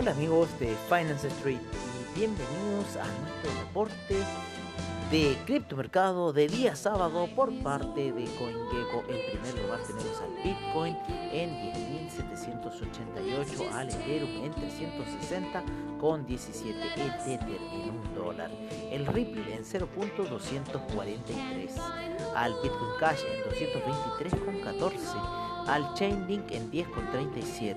Hola amigos de Finance Street y bienvenidos a nuestro reporte de criptomercado de día sábado por parte de CoinGecko. En primer lugar tenemos al Bitcoin en 10.788, al Ethereum en 360 con 17, el en 1 dólar, el Ripple en 0.243, al Bitcoin Cash en 223 con 14, al Chainlink en 10,37,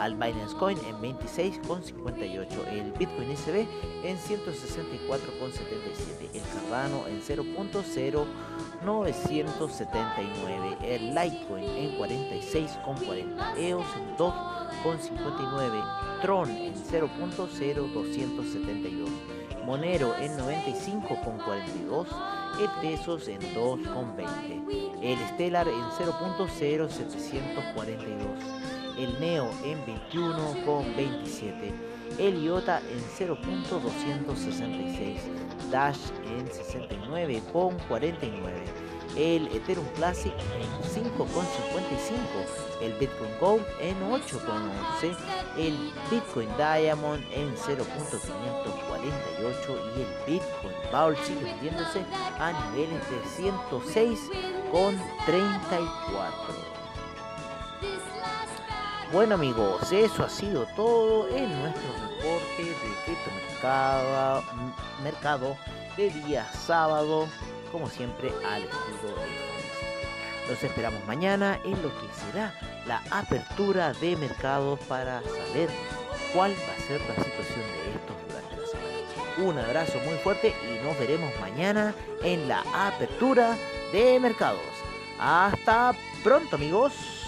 al Binance Coin en 26,58, el Bitcoin SB en 164,77, el Cardano en 0.0979, el Litecoin en 46,40, EOS en 2,59, Tron en 0.0272, Monero en 95,42, el Tesos en 2,20, el Stellar en 0.0742, el Neo en 21,27, el IOTA en 0.266, Dash en 69,49, el Ethereum Classic en 5,55, el Bitcoin Gold en 8,11, el Bitcoin Diamond en 0.548 y el Bitcoin Bowl sigue vendiéndose a niveles de 106,34. Bueno amigos, eso ha sido todo en nuestro reporte de criptomercado mercado de día sábado, como siempre al estilo de Los esperamos mañana en lo que será la apertura de mercados para saber cuál va a ser la situación de estos durante la semana. Un abrazo muy fuerte y nos veremos mañana en la apertura de mercados. Hasta pronto amigos.